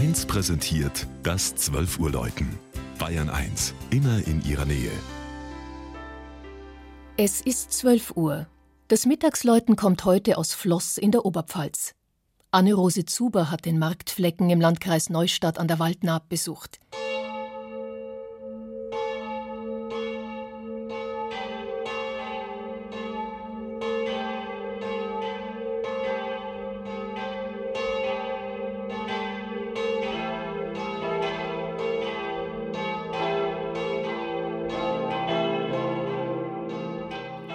1 präsentiert das 12 Uhr Läuten. Bayern 1, immer in ihrer Nähe. Es ist 12 Uhr. Das Mittagsläuten kommt heute aus Floss in der Oberpfalz. Anne-Rose Zuber hat den Marktflecken im Landkreis Neustadt an der Waldnaab besucht.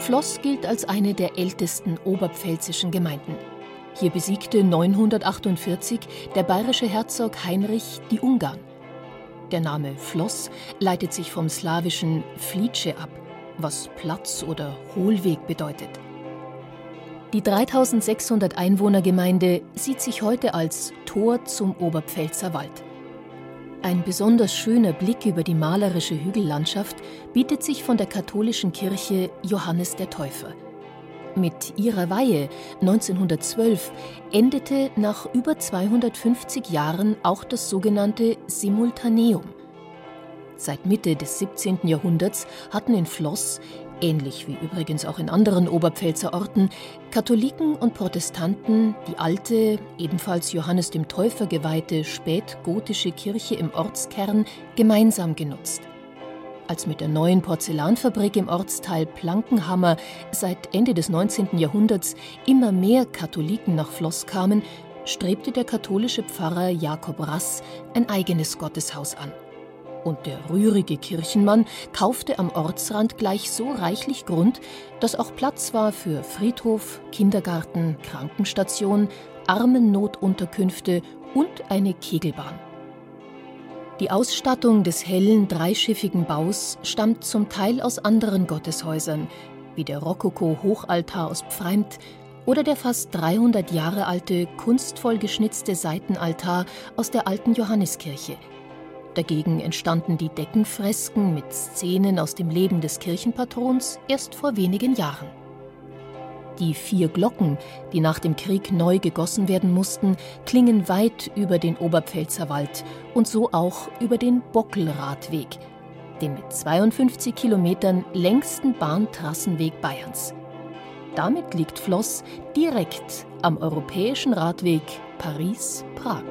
Floss gilt als eine der ältesten oberpfälzischen Gemeinden. Hier besiegte 948 der bayerische Herzog Heinrich die Ungarn. Der Name Floss leitet sich vom slawischen Flice ab, was Platz oder Hohlweg bedeutet. Die 3600 Einwohnergemeinde sieht sich heute als Tor zum Oberpfälzer Wald. Ein besonders schöner Blick über die malerische Hügellandschaft bietet sich von der katholischen Kirche Johannes der Täufer. Mit ihrer Weihe 1912 endete nach über 250 Jahren auch das sogenannte Simultaneum. Seit Mitte des 17. Jahrhunderts hatten in Floss ähnlich wie übrigens auch in anderen Oberpfälzer Orten, Katholiken und Protestanten die alte, ebenfalls Johannes dem Täufer geweihte spätgotische Kirche im Ortskern gemeinsam genutzt. Als mit der neuen Porzellanfabrik im Ortsteil Plankenhammer seit Ende des 19. Jahrhunderts immer mehr Katholiken nach Floss kamen, strebte der katholische Pfarrer Jakob Rass ein eigenes Gotteshaus an und der rührige Kirchenmann kaufte am Ortsrand gleich so reichlich Grund, dass auch Platz war für Friedhof, Kindergarten, Krankenstation, Armennotunterkünfte und eine Kegelbahn. Die Ausstattung des hellen, dreischiffigen Baus stammt zum Teil aus anderen Gotteshäusern, wie der Rokoko-Hochaltar aus Pfreimt oder der fast 300 Jahre alte, kunstvoll geschnitzte Seitenaltar aus der alten Johanneskirche – Dagegen entstanden die Deckenfresken mit Szenen aus dem Leben des Kirchenpatrons erst vor wenigen Jahren. Die vier Glocken, die nach dem Krieg neu gegossen werden mussten, klingen weit über den Oberpfälzer Wald und so auch über den Bockelradweg, den mit 52 Kilometern längsten Bahntrassenweg Bayerns. Damit liegt Floss direkt am europäischen Radweg Paris-Prag.